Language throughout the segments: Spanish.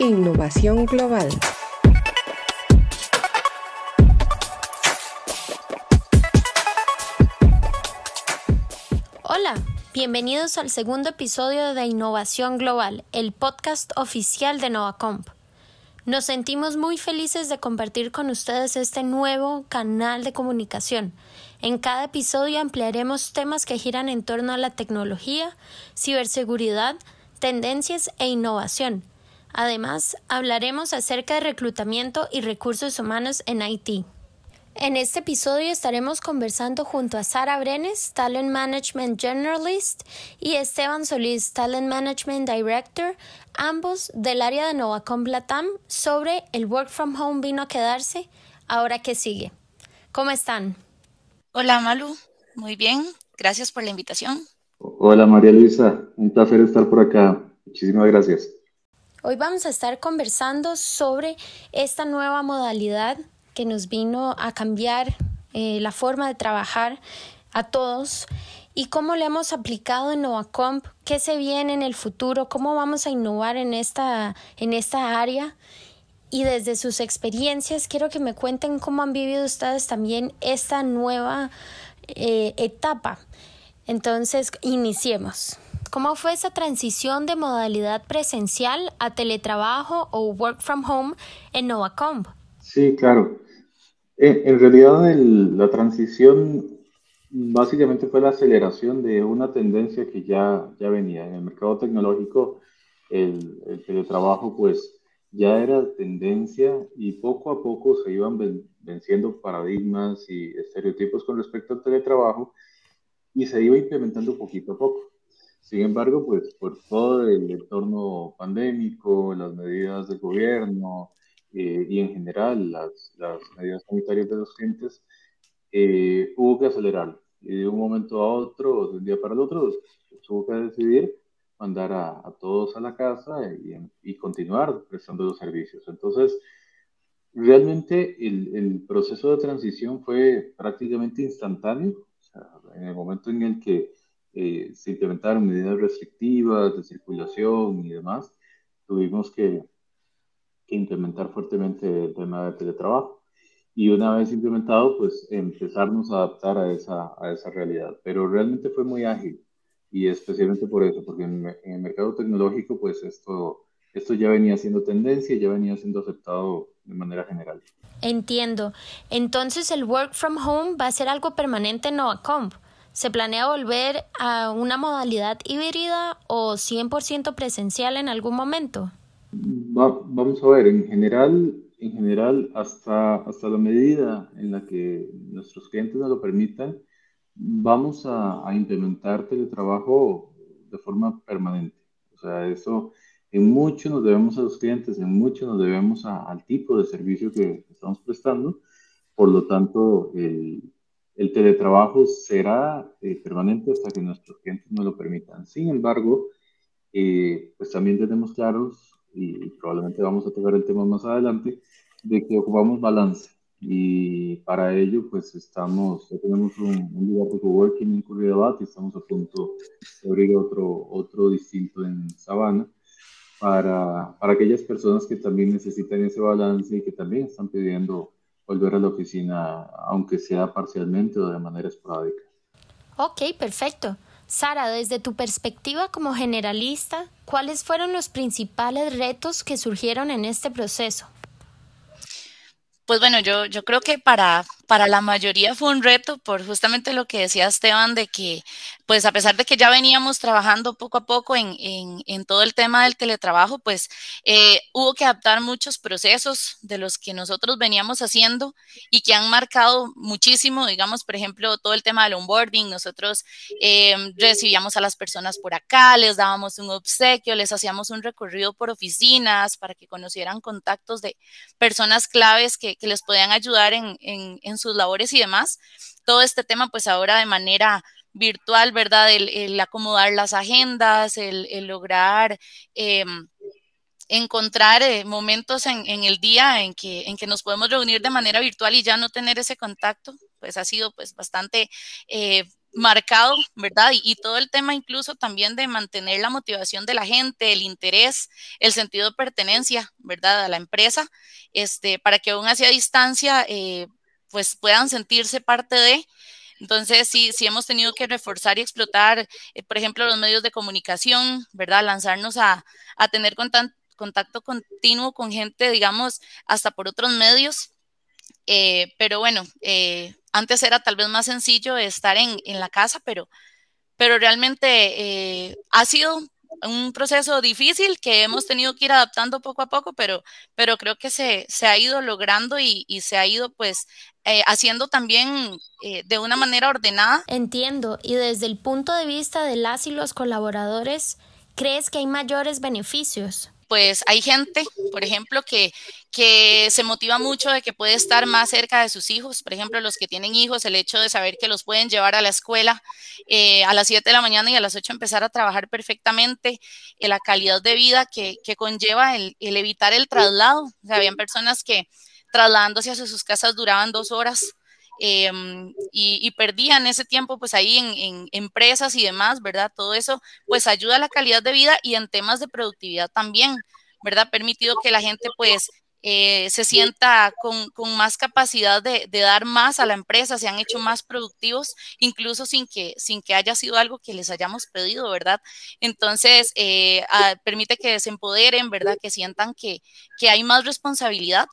Innovación Global. Hola, bienvenidos al segundo episodio de Innovación Global, el podcast oficial de Novacomp. Nos sentimos muy felices de compartir con ustedes este nuevo canal de comunicación. En cada episodio ampliaremos temas que giran en torno a la tecnología, ciberseguridad, tendencias e innovación. Además, hablaremos acerca de reclutamiento y recursos humanos en IT. En este episodio estaremos conversando junto a Sara Brenes, Talent Management Generalist, y Esteban Solís, Talent Management Director, ambos del área de Novacom Latam, sobre el Work from Home vino a quedarse, ahora que sigue. ¿Cómo están? Hola Malu, muy bien, gracias por la invitación. Hola María Luisa, un placer estar por acá. Muchísimas gracias. Hoy vamos a estar conversando sobre esta nueva modalidad que nos vino a cambiar eh, la forma de trabajar a todos y cómo le hemos aplicado en Novacomp, qué se viene en el futuro, cómo vamos a innovar en esta, en esta área. Y desde sus experiencias, quiero que me cuenten cómo han vivido ustedes también esta nueva eh, etapa. Entonces, iniciemos. ¿Cómo fue esa transición de modalidad presencial a teletrabajo o work from home en Novacomp? Sí, claro. En realidad la transición básicamente fue la aceleración de una tendencia que ya, ya venía. En el mercado tecnológico el, el teletrabajo pues ya era tendencia y poco a poco se iban venciendo paradigmas y estereotipos con respecto al teletrabajo y se iba implementando poquito a poco. Sin embargo, pues por todo el entorno pandémico, las medidas del gobierno eh, y en general las, las, medidas sanitarias de los clientes, eh, hubo que acelerarlo. Y de un momento a otro, de un día para el otro, pues, hubo que decidir mandar a, a todos a la casa y, y, continuar prestando los servicios. Entonces, realmente el, el, proceso de transición fue prácticamente instantáneo. O sea, en el momento en el que eh, se implementaron medidas restrictivas de circulación y demás, tuvimos que, que, implementar fuertemente el tema del teletrabajo. Y una vez implementado, pues empezarnos a adaptar a esa, a esa realidad. Pero realmente fue muy ágil y especialmente por eso, porque en, en, el mercado tecnológico, pues esto, esto ya venía siendo tendencia, ya venía siendo aceptado de manera general. Entiendo. Entonces el work from home va a ser algo permanente en Novacomp. ¿Se planea volver a una modalidad híbrida o 100% presencial en algún momento? vamos a ver, en general, en general hasta, hasta la medida en la que nuestros clientes nos lo permitan, vamos a, a implementar teletrabajo de forma permanente. O sea, eso en mucho nos debemos a los clientes, en mucho nos debemos a, al tipo de servicio que estamos prestando. Por lo tanto, el, el teletrabajo será eh, permanente hasta que nuestros clientes nos lo permitan. Sin embargo, eh, pues también tenemos claros, y probablemente vamos a tocar el tema más adelante, de que ocupamos balance. Y para ello, pues estamos, ya tenemos un, un lugar de coworking en Curridabat y estamos a punto de abrir otro, otro distinto en Sabana para, para aquellas personas que también necesitan ese balance y que también están pidiendo volver a la oficina, aunque sea parcialmente o de manera esporádica. Ok, perfecto. Sara, desde tu perspectiva como generalista, ¿cuáles fueron los principales retos que surgieron en este proceso? Pues bueno, yo, yo creo que para, para la mayoría fue un reto por justamente lo que decía Esteban, de que pues a pesar de que ya veníamos trabajando poco a poco en, en, todo el tema del teletrabajo, pues eh, hubo que adaptar muchos procesos de los que nosotros veníamos haciendo y que han marcado muchísimo, digamos, por ejemplo, todo el tema del onboarding, nosotros eh, recibíamos a las personas por acá, les dábamos un obsequio, les hacíamos un recorrido por oficinas para que conocieran contactos de personas claves que, que les podían ayudar en, en, en sus labores y demás. Todo este tema, pues ahora de manera virtual, ¿verdad? El, acomodar las agendas, el, lograr eh, encontrar eh, momentos en, en, el día en que, en que nos podemos reunir de manera virtual y ya no tener ese contacto, pues ha sido pues bastante eh, marcado, ¿verdad? Y, todo el tema incluso también de mantener la motivación de la gente, el interés, el sentido de pertenencia, ¿verdad? A la empresa, este, para que aún hacia distancia, eh, pues puedan sentirse parte de. Entonces, sí, sí hemos tenido que reforzar y explotar, eh, por ejemplo, los medios de comunicación, ¿verdad? Lanzarnos a, a tener contacto continuo con gente, digamos, hasta por otros medios. Eh, pero bueno, eh, antes era tal vez más sencillo estar en, en la casa, pero, pero realmente ha sido un proceso difícil que hemos tenido que ir adaptando poco a poco, pero, pero creo que se, se ha ido logrando y, y, se ha ido pues eh, haciendo también eh, de una manera ordenada. Entiendo, y desde el punto de vista de las y los colaboradores, ¿crees que hay mayores beneficios? Pues hay gente, por ejemplo, que, que se motiva mucho de que puede estar más cerca de sus hijos. Por ejemplo, los que tienen hijos, el hecho de saber que los pueden llevar a la escuela eh, a las 7 de la mañana y a las 8 empezar a trabajar perfectamente, eh, la calidad de vida que, que conlleva el, evitar el traslado. O sea, habían personas que trasladándose hacia sus casas duraban dos horas Em, y, perdían ese tiempo pues ahí en, empresas y demás, ¿verdad? Todo eso pues ayuda a la calidad de vida y en temas de productividad también, ¿verdad? Permitido que la gente pues eh, se sienta con, con más capacidad de, de, dar más a la empresa, se han hecho más productivos, incluso sin que, sin que haya sido algo que les hayamos pedido, ¿verdad? Entonces, eh, permite que se empoderen, ¿verdad? Que sientan que, que hay más responsabilidad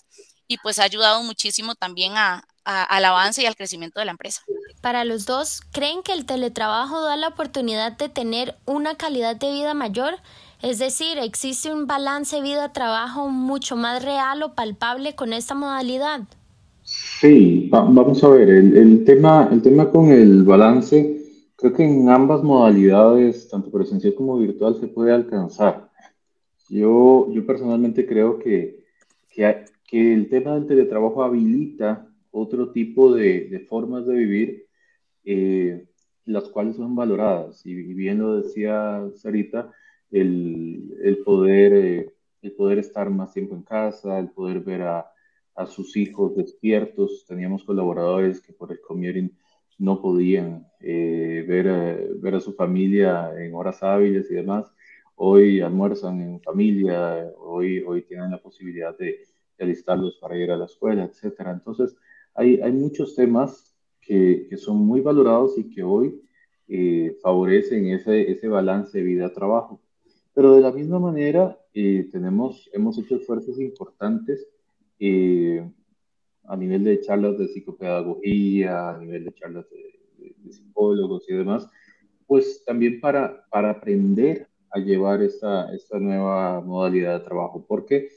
y pues ha ayudado muchísimo también a, al avance y al crecimiento de la empresa. Para los dos, ¿creen que el teletrabajo da la oportunidad de tener una calidad de vida mayor? Es decir, ¿existe un balance vida-trabajo mucho más real o palpable con esta modalidad? Sí, vamos a ver, el, el, tema, el tema con el balance, creo que en ambas modalidades, tanto presencial como virtual, se puede alcanzar. Yo, yo personalmente creo que, que, que el tema del teletrabajo habilita otro tipo de, formas de vivir, eh, las cuales son valoradas. Y, bien lo decía Sarita, el, poder, eh, el poder estar más tiempo en casa, el poder ver a, sus hijos despiertos. Teníamos colaboradores que por el commuting no podían eh, ver, ver a su familia en horas hábiles y demás. Hoy almuerzan en familia, hoy, hoy tienen la posibilidad de, de alistarlos para ir a la escuela, etcétera. Entonces, hay, hay muchos temas que, que, son muy valorados y que hoy eh, favorecen ese, ese balance vida-trabajo. Pero de la misma manera, eh, tenemos, hemos hecho esfuerzos importantes eh, a nivel de charlas de psicopedagogía, a nivel de charlas de, psicólogos y demás, pues también para, para aprender a llevar esta, esta nueva modalidad de trabajo, porque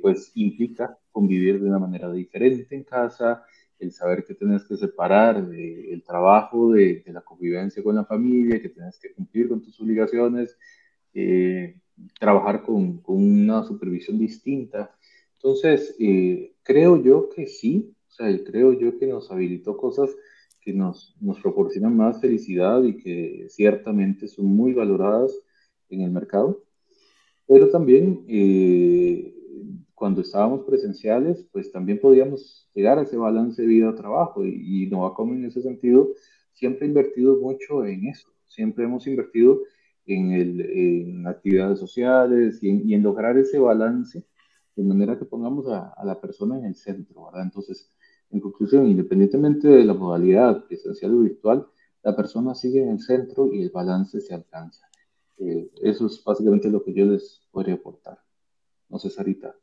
pues implica convivir de una manera diferente en casa, el saber que tienes que separar el trabajo de, la convivencia con la familia, que tienes que cumplir con tus obligaciones, eh, trabajar con, una supervisión distinta. Entonces, eh, creo yo que sí, o sea, creo yo que nos habilitó cosas que nos, nos proporcionan más felicidad y que ciertamente son muy valoradas en el mercado, pero también eh, cuando estábamos presenciales, pues también podíamos llegar a ese balance de vida-trabajo y, y Novacom en ese sentido siempre ha invertido mucho en eso, siempre hemos invertido en, el, en actividades sociales y en, y en, lograr ese balance de manera que pongamos a, a, la persona en el centro, ¿verdad? Entonces, en conclusión, independientemente de la modalidad presencial o virtual, la persona sigue en el centro y el balance se alcanza. Eh, eso es básicamente lo que yo les podría aportar. No sé, Sarita.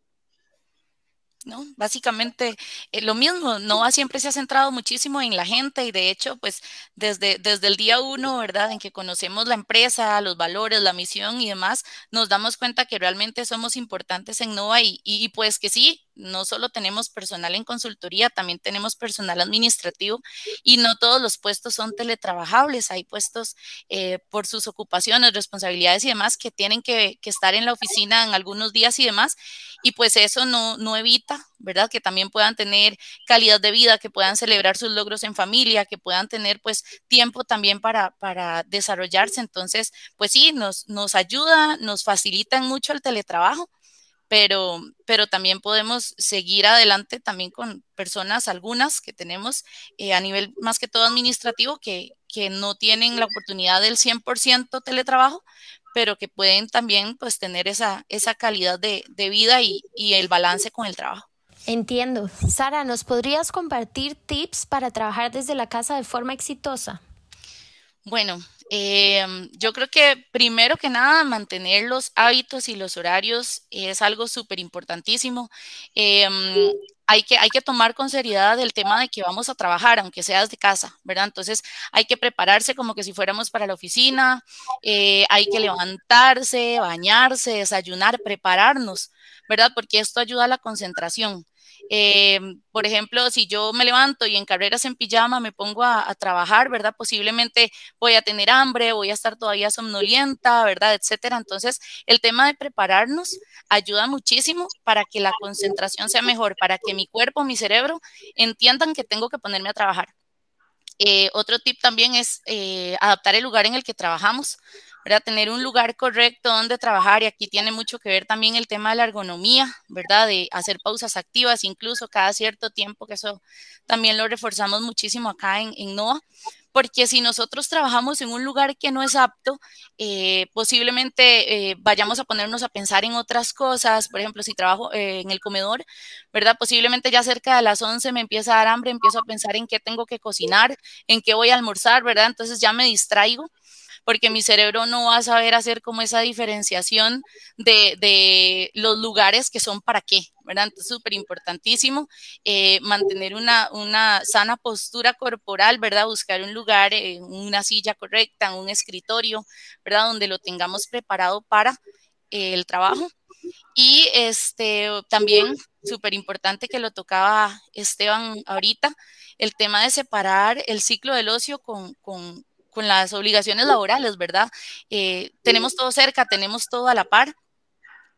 ¿No? Básicamente eh, lo mismo, Nova siempre se ha centrado muchísimo en la gente y de hecho, pues desde, desde el día uno, ¿verdad? En que conocemos la empresa, los valores, la misión y demás, nos damos cuenta que realmente somos importantes en Nova y, y pues que sí, no solo tenemos personal en consultoría, también tenemos personal administrativo y no todos los puestos son teletrabajables. Hay puestos eh, por sus ocupaciones, responsabilidades y demás que tienen que, estar en la oficina en algunos días y demás. Y pues eso no, evita, ¿verdad? Que también puedan tener calidad de vida, que puedan celebrar sus logros en familia, que puedan tener pues tiempo también para, desarrollarse. Entonces, pues sí, nos, nos ayuda, nos facilita mucho el teletrabajo pero, pero también podemos seguir adelante también con personas, algunas que tenemos eh, a nivel más que todo administrativo, que, que no tienen la oportunidad del 100% teletrabajo, pero que pueden también pues tener esa, esa calidad de, de vida y, y el balance con el trabajo. Entiendo. Sara, ¿nos podrías compartir tips para trabajar desde la casa de forma exitosa? Bueno, em, yo creo que primero que nada mantener los hábitos y los horarios es algo súper importantísimo. Em, hay que, hay que tomar con seriedad el tema de que vamos a trabajar, aunque sea desde casa, ¿verdad? Entonces hay que prepararse como que si fuéramos para la oficina, eh, hay que levantarse, bañarse, desayunar, prepararnos, ¿verdad? Porque esto ayuda a la concentración. Eh, por ejemplo, si yo me levanto y en carreras en pijama me pongo a, trabajar, ¿verdad? Posiblemente voy a tener hambre, voy a estar todavía somnolienta, ¿verdad? Etcétera. Entonces, el tema de prepararnos ayuda muchísimo para que la concentración sea mejor, para que mi cuerpo, mi cerebro entiendan que tengo que ponerme a trabajar. Eh, otro tip también es eh, adaptar el lugar en el que trabajamos. ¿Verdad? Tener un lugar correcto donde trabajar y aquí tiene mucho que ver también el tema de la ergonomía, ¿verdad? De hacer pausas activas incluso cada cierto tiempo, que eso también lo reforzamos muchísimo acá en, en NOAA, porque si nosotros trabajamos en un lugar que no es apto, eh, posiblemente eh, vayamos a ponernos a pensar en otras cosas, por ejemplo, si trabajo eh, en el comedor, ¿verdad? Posiblemente ya cerca de las 11 me empieza a dar hambre, empiezo a pensar en qué tengo que cocinar, en qué voy a almorzar, ¿verdad? Entonces ya me distraigo porque mi cerebro no va a saber hacer como esa diferenciación de, los lugares que son para qué, ¿verdad? Entonces, súper importantísimo eh, mantener una, una, sana postura corporal, ¿verdad? Buscar un lugar, en una silla correcta, un escritorio, ¿verdad? Donde lo tengamos preparado para eh, el trabajo. Y este, también, súper importante que lo tocaba Esteban ahorita, el tema de separar el ciclo del ocio con, con las obligaciones laborales, ¿verdad? Eh, tenemos todo cerca, tenemos todo a la par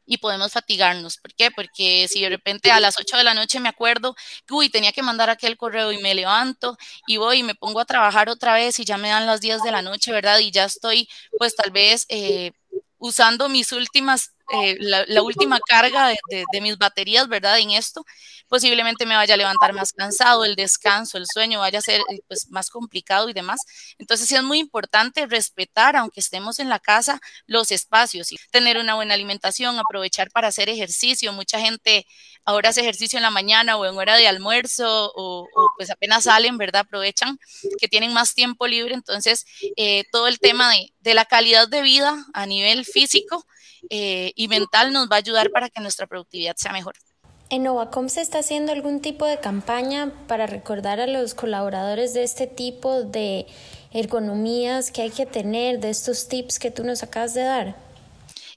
y podemos fatigarnos. ¿Por qué? Porque si de repente a las 8 de la noche me acuerdo uy, tenía que mandar aquel correo y me levanto y voy y me pongo a trabajar otra vez y ya me dan las 10 de la noche, ¿verdad? Y ya estoy, pues tal vez... Eh, usando mis últimas, eh, la, última carga de, mis baterías, ¿verdad? En esto, posiblemente me vaya a levantar más cansado, el descanso, el sueño vaya a ser eh, pues, más complicado y demás. Entonces sí es muy importante respetar, aunque estemos en la casa, los espacios y tener una buena alimentación, aprovechar para hacer ejercicio. Mucha gente ahora hace ejercicio en la mañana o en hora de almuerzo o, pues apenas salen, ¿verdad? Aprovechan que tienen más tiempo libre. Entonces, eh, todo el tema de, de la calidad de vida a nivel físico eh, y mental nos va a ayudar para que nuestra productividad sea mejor. ¿En Novacom se está haciendo algún tipo de campaña para recordar a los colaboradores de este tipo de ergonomías que hay que tener, de estos tips que tú nos acabas de dar?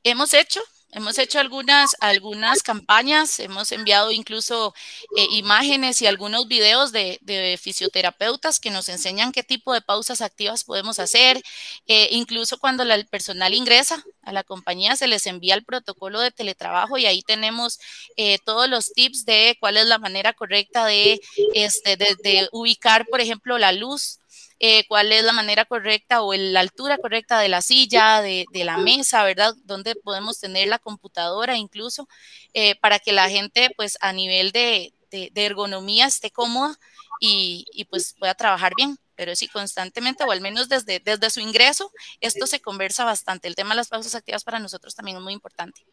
Hemos hecho, Hemos hecho algunas, algunas campañas, hemos enviado incluso eh, imágenes y algunos videos de, fisioterapeutas que nos enseñan qué tipo de pausas activas podemos hacer. Eh, incluso cuando el personal ingresa a la compañía, se les envía el protocolo de teletrabajo y ahí tenemos eh, todos los tips de cuál es la manera correcta de, este, de ubicar, por ejemplo, la luz eh, cuál es la manera correcta o la altura correcta de la silla, de, la mesa, ¿verdad? Donde podemos tener la computadora incluso, eh, para que la gente pues a nivel de, ergonomía esté cómoda y, pues pueda trabajar bien. Pero sí, constantemente, o al menos desde, desde su ingreso, esto se conversa bastante. El tema de las pausas activas para nosotros también es muy importante.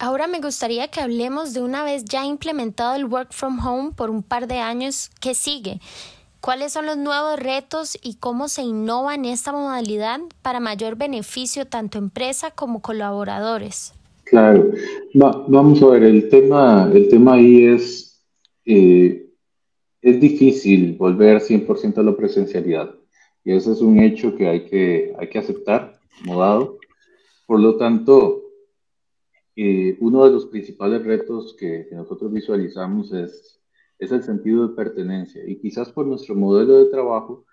Ahora me gustaría que hablemos de una vez ya implementado el work from home por un par de años, ¿qué sigue? ¿Cuáles son los nuevos retos y cómo se innova en esta modalidad para mayor beneficio tanto empresa como colaboradores? Claro, vamos a ver, el tema, el tema ahí es, eh, es difícil volver 100% a la presencialidad y ese es un hecho que hay que, hay que aceptar como dado. Por lo tanto, eh, uno de los principales retos que nosotros visualizamos es es el sentido de pertenencia. Y quizás por nuestro modelo de trabajo,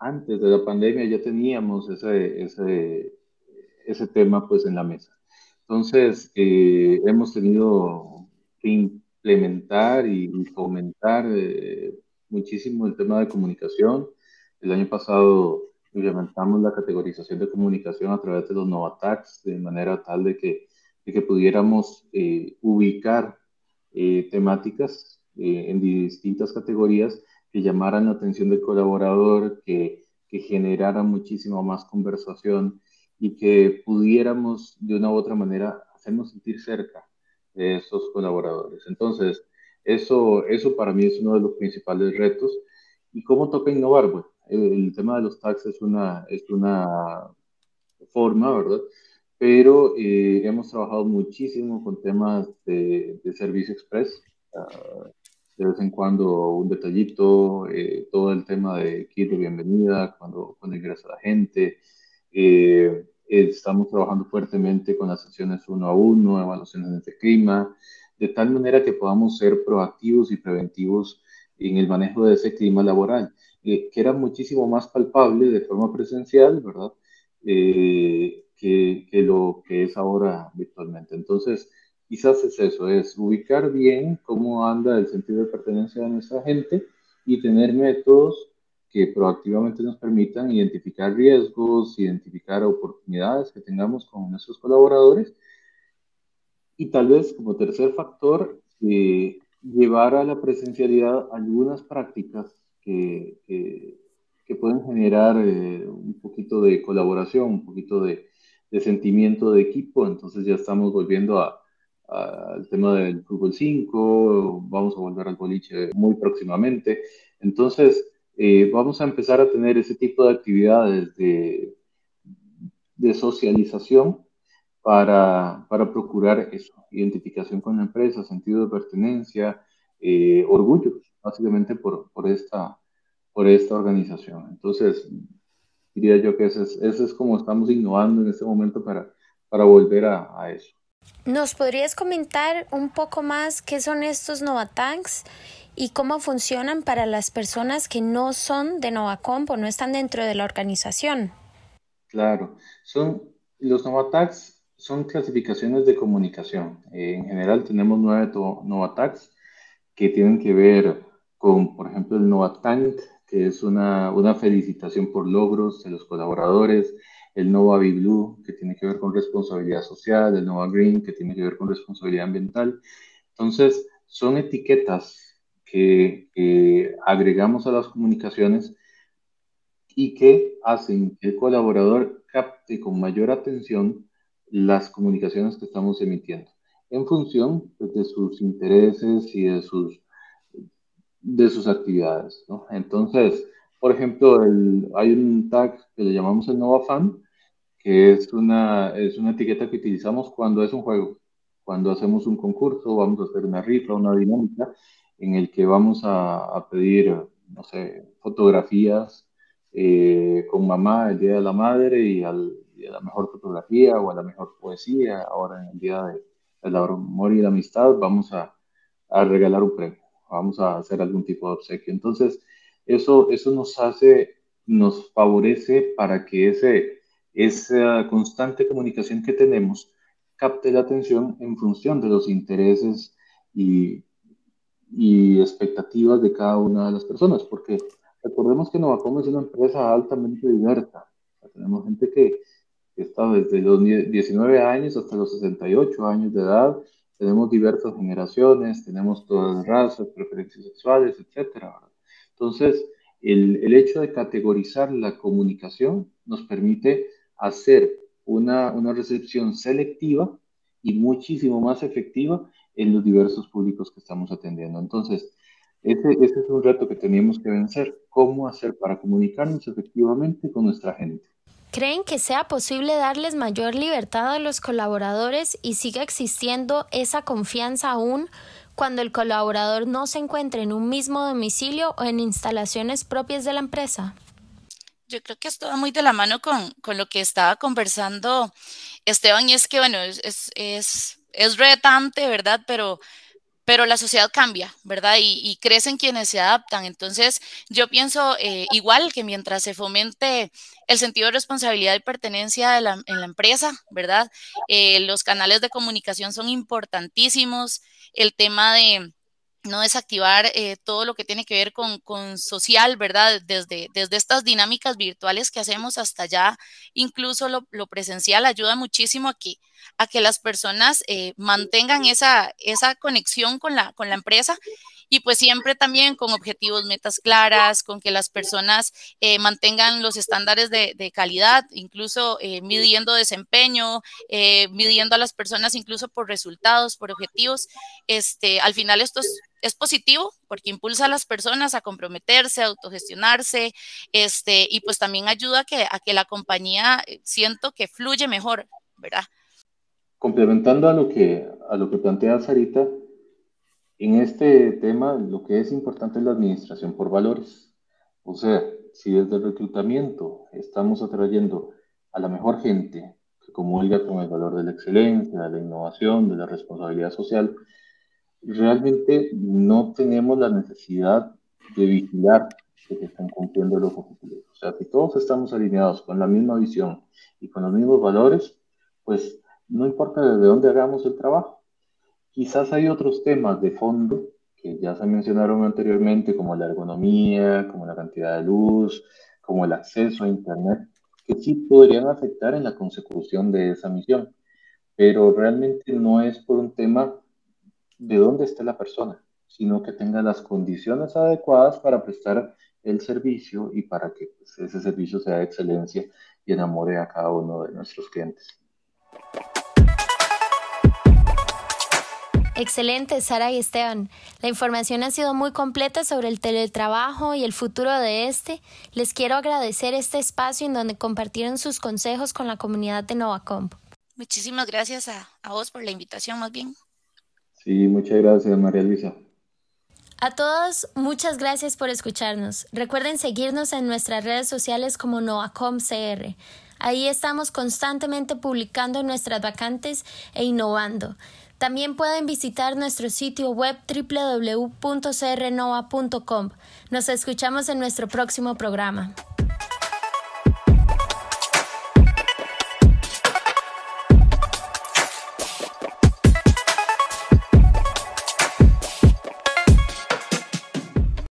antes de la pandemia ya teníamos ese, ese, ese tema pues en la mesa. Entonces, eh, hemos tenido que implementar y fomentar eh, muchísimo el tema de comunicación. El año pasado implementamos la categorización de comunicación a través de los Novatax, de manera tal de que de que pudiéramos ubicar temáticas en distintas categorías que llamaran la atención del colaborador, que, que generaran muchísimo más conversación y que pudiéramos de una u otra manera hacernos sentir cerca de esos colaboradores. Entonces, eso, eso para mí es uno de los principales retos. ¿Y cómo toca innovar? Bueno, el, tema de los tags es una, es una forma, ¿verdad? Pero eh, hemos trabajado muchísimo con temas de, de servicio express. Uh, de vez en cuando un detallito, eh, todo el tema de kit de bienvenida, cuando, cuando ingresa la gente. Eh, estamos trabajando fuertemente con las sesiones uno a uno, evaluaciones de clima, de tal manera que podamos ser proactivos y preventivos en el manejo de ese clima laboral, eh, que era muchísimo más palpable de forma presencial, ¿verdad? que, que lo que es ahora virtualmente. Entonces, quizás es eso, es ubicar bien cómo anda el sentido de pertenencia de nuestra gente y tener métodos que proactivamente nos permitan identificar riesgos, identificar oportunidades que tengamos con nuestros colaboradores. Y tal vez como tercer factor, eh, llevar a la presencialidad algunas prácticas que, que, pueden generar eh, un poquito de colaboración, un poquito de, de sentimiento de equipo. Entonces ya estamos volviendo a, al tema del fútbol 5, vamos a volver al boliche muy próximamente. Entonces, eh, vamos a empezar a tener ese tipo de actividades de, de socialización para, para, procurar eso, identificación con la empresa, sentido de pertenencia, eh, orgullo, básicamente por, por, esta, por esta organización. Entonces, diría yo que ese es, ese es como estamos innovando en este momento para, para volver a, a eso. ¿Nos podrías comentar un poco más qué son estos Novatanks y cómo funcionan para las personas que no son de Novacomp o no están dentro de la organización? Claro, son los Novatags son clasificaciones de comunicación. en general tenemos nueve Novatags que tienen que ver con, por ejemplo, el Novatank, que es una, una felicitación por logros de los colaboradores, el Nova Blue, que tiene que ver con responsabilidad social, el Nova Green, que tiene que ver con responsabilidad ambiental. Entonces, son etiquetas que, agregamos a las comunicaciones y que hacen que el colaborador capte con mayor atención las comunicaciones que estamos emitiendo en función pues, de sus intereses y de sus, de sus actividades. Entonces, por ejemplo, el, hay un tag que le llamamos el Nova Fan, que es una, es una etiqueta que utilizamos cuando es un juego. Cuando hacemos un concurso, vamos a hacer una rifa, una dinámica, en el que vamos a, a pedir, no sé, fotografías eh, con mamá el Día de la Madre y, al, y, a la mejor fotografía o a la mejor poesía. Ahora en el Día de, del Amor y la Amistad vamos a, a regalar un premio, vamos a hacer algún tipo de obsequio. Entonces, eso, eso nos hace, nos favorece para que ese, esa constante comunicación que tenemos capte la atención en función de los intereses y, y expectativas de cada una de las personas, porque recordemos que Novacom es una empresa altamente diversa. tenemos gente que, está desde los 19 años hasta los 68 años de edad, tenemos diversas generaciones, tenemos todas razas, preferencias sexuales, etcétera. Entonces, el, el, hecho de categorizar la comunicación nos permite hacer una, una, recepción selectiva y muchísimo más efectiva en los diversos públicos que estamos atendiendo. Entonces, ese, ese es un reto que teníamos que vencer, cómo hacer para comunicarnos efectivamente con nuestra gente. ¿Creen que sea posible darles mayor libertad a los colaboradores y siga existiendo esa confianza aún cuando el colaborador no se encuentre en un mismo domicilio o en instalaciones propias de la empresa? Yo creo que esto va muy de la mano con, con lo que estaba conversando Esteban, y es que, bueno, es, es, es, retante, ¿verdad? Pero, pero la sociedad cambia, ¿verdad? Y, y, crecen quienes se adaptan. Entonces, yo pienso eh, igual que mientras se fomente el sentido de responsabilidad y pertenencia en la empresa, ¿verdad? Eh, los canales de comunicación son importantísimos el tema de no desactivar eh, todo lo que tiene que ver con, con, social, ¿verdad? Desde, desde estas dinámicas virtuales que hacemos hasta ya, incluso lo, lo presencial ayuda muchísimo a que, a que las personas eh, mantengan esa, esa conexión con la, con la empresa y pues siempre también con objetivos, metas claras, con que las personas eh, mantengan los estándares de, calidad, incluso eh, midiendo desempeño, eh, midiendo a las personas incluso por resultados, por objetivos. Este, al final esto es, positivo porque impulsa a las personas a comprometerse, a autogestionarse, este, y pues también ayuda a que, a que la compañía siento que fluye mejor, ¿verdad? Complementando a lo que, a lo que plantea Sarita, en este tema, lo que es importante es la administración por valores. O sea, si desde el reclutamiento estamos atrayendo a la mejor gente que comulga con el valor de la excelencia, de la innovación, de la responsabilidad social, realmente no tenemos la necesidad de vigilar que están cumpliendo los objetivos. O sea, si todos estamos alineados con la misma visión y con los mismos valores, pues no importa desde dónde hagamos el trabajo, Quizás hay otros temas de fondo que ya se mencionaron anteriormente, como la ergonomía, como la cantidad de luz, como el acceso a Internet, que sí podrían afectar en la consecución de esa misión, pero realmente no es por un tema de dónde esté la persona, sino que tenga las condiciones adecuadas para prestar el servicio y para que pues, ese servicio sea de excelencia y enamore a cada uno de nuestros clientes. Excelente, Sara y Esteban. La información ha sido muy completa sobre el teletrabajo y el futuro de este. Les quiero agradecer este espacio en donde compartieron sus consejos con la comunidad de Novacomp. Muchísimas gracias a, vos por la invitación, más bien. Sí, muchas gracias, María Luisa. A todos, muchas gracias por escucharnos. Recuerden seguirnos en nuestras redes sociales como NovaComCR. Ahí estamos constantemente publicando nuestras vacantes e innovando. También pueden visitar nuestro sitio web www.crnova.com. Nos escuchamos en nuestro próximo programa.